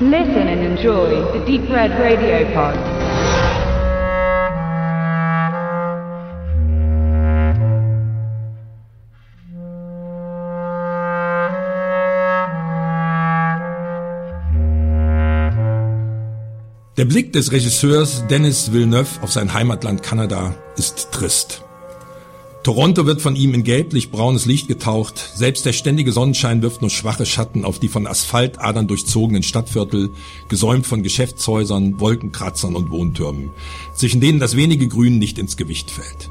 Listen and enjoy the Deep Red Radio Pod. Der Blick des Regisseurs Dennis Villeneuve auf sein Heimatland Kanada ist trist. Toronto wird von ihm in gelblich-braunes Licht getaucht. Selbst der ständige Sonnenschein wirft nur schwache Schatten auf die von Asphaltadern durchzogenen Stadtviertel, gesäumt von Geschäftshäusern, Wolkenkratzern und Wohntürmen, zwischen denen das wenige Grün nicht ins Gewicht fällt.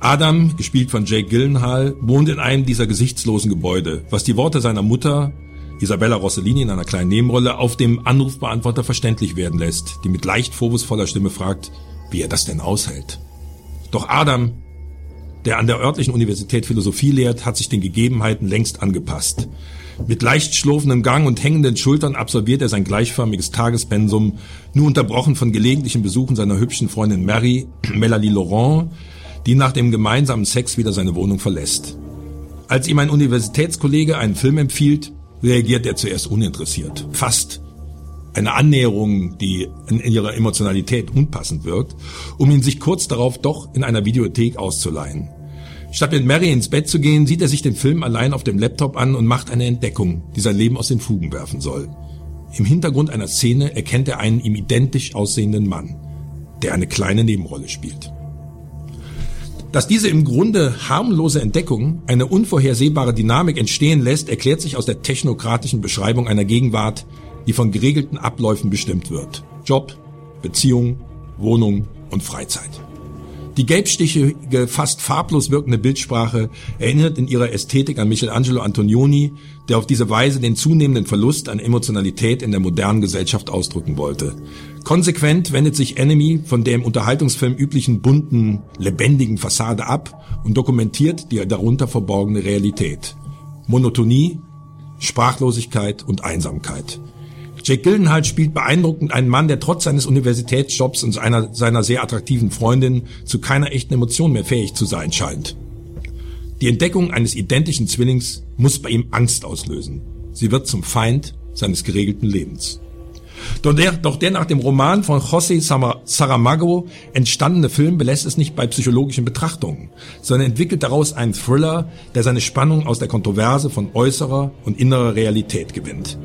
Adam, gespielt von Jake Gyllenhaal, wohnt in einem dieser gesichtslosen Gebäude, was die Worte seiner Mutter, Isabella Rossellini in einer kleinen Nebenrolle auf dem Anrufbeantworter verständlich werden lässt, die mit leicht vorwurfsvoller Stimme fragt, wie er das denn aushält. Doch Adam, der an der örtlichen Universität Philosophie lehrt, hat sich den Gegebenheiten längst angepasst. Mit leicht schlurfendem Gang und hängenden Schultern absolviert er sein gleichförmiges Tagespensum, nur unterbrochen von gelegentlichen Besuchen seiner hübschen Freundin Mary, Melanie Laurent, die nach dem gemeinsamen Sex wieder seine Wohnung verlässt. Als ihm ein Universitätskollege einen Film empfiehlt, reagiert er zuerst uninteressiert. Fast eine Annäherung, die in ihrer Emotionalität unpassend wirkt, um ihn sich kurz darauf doch in einer Videothek auszuleihen. Statt mit Mary ins Bett zu gehen, sieht er sich den Film allein auf dem Laptop an und macht eine Entdeckung, die sein Leben aus den Fugen werfen soll. Im Hintergrund einer Szene erkennt er einen ihm identisch aussehenden Mann, der eine kleine Nebenrolle spielt. Dass diese im Grunde harmlose Entdeckung eine unvorhersehbare Dynamik entstehen lässt, erklärt sich aus der technokratischen Beschreibung einer Gegenwart, die von geregelten Abläufen bestimmt wird. Job, Beziehung, Wohnung und Freizeit. Die gelbstichige, fast farblos wirkende Bildsprache erinnert in ihrer Ästhetik an Michelangelo Antonioni, der auf diese Weise den zunehmenden Verlust an Emotionalität in der modernen Gesellschaft ausdrücken wollte. Konsequent wendet sich Enemy von der im Unterhaltungsfilm üblichen bunten, lebendigen Fassade ab und dokumentiert die darunter verborgene Realität. Monotonie, Sprachlosigkeit und Einsamkeit. Jake Gyllenhaal spielt beeindruckend einen Mann, der trotz seines Universitätsjobs und seiner, seiner sehr attraktiven Freundin zu keiner echten Emotion mehr fähig zu sein scheint. Die Entdeckung eines identischen Zwillings muss bei ihm Angst auslösen. Sie wird zum Feind seines geregelten Lebens. Doch der, doch der nach dem Roman von José Saramago entstandene Film belässt es nicht bei psychologischen Betrachtungen, sondern entwickelt daraus einen Thriller, der seine Spannung aus der Kontroverse von äußerer und innerer Realität gewinnt.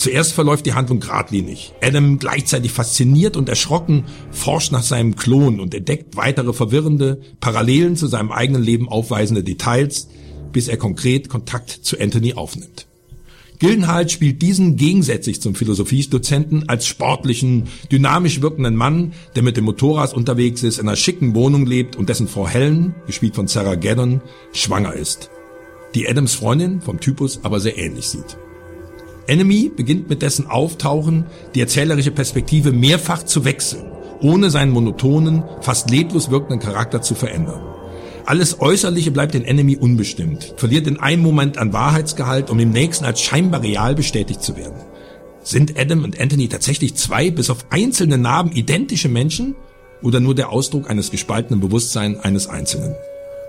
Zuerst verläuft die Handlung geradlinig. Adam, gleichzeitig fasziniert und erschrocken, forscht nach seinem Klon und entdeckt weitere verwirrende, Parallelen zu seinem eigenen Leben aufweisende Details, bis er konkret Kontakt zu Anthony aufnimmt. Gildenhall spielt diesen gegensätzlich zum Philosophiedozenten als sportlichen, dynamisch wirkenden Mann, der mit dem Motorrad unterwegs ist, in einer schicken Wohnung lebt und dessen Frau Helen, gespielt von Sarah Gaddon, schwanger ist. Die Adams Freundin vom Typus aber sehr ähnlich sieht. Enemy beginnt mit dessen Auftauchen die erzählerische Perspektive mehrfach zu wechseln, ohne seinen monotonen, fast leblos wirkenden Charakter zu verändern. Alles Äußerliche bleibt in Enemy unbestimmt, verliert in einem Moment an Wahrheitsgehalt, um im nächsten als scheinbar real bestätigt zu werden. Sind Adam und Anthony tatsächlich zwei bis auf einzelne Narben identische Menschen oder nur der Ausdruck eines gespaltenen Bewusstseins eines Einzelnen?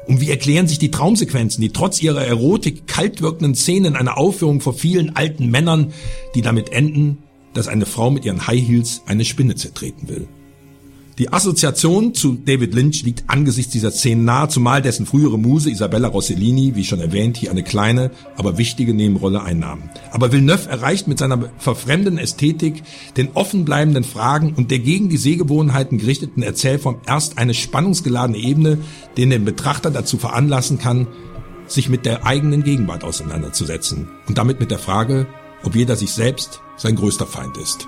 Und wie erklären sich die Traumsequenzen, die trotz ihrer Erotik kalt wirkenden Szenen einer Aufführung vor vielen alten Männern, die damit enden, dass eine Frau mit ihren High Heels eine Spinne zertreten will? Die Assoziation zu David Lynch liegt angesichts dieser Szenen nahe, zumal dessen frühere Muse Isabella Rossellini, wie schon erwähnt, hier eine kleine, aber wichtige Nebenrolle einnahm. Aber Villeneuve erreicht mit seiner verfremdenden Ästhetik, den offenbleibenden Fragen und der gegen die Sehgewohnheiten gerichteten Erzählform erst eine spannungsgeladene Ebene, den den Betrachter dazu veranlassen kann, sich mit der eigenen Gegenwart auseinanderzusetzen und damit mit der Frage, ob jeder sich selbst sein größter Feind ist.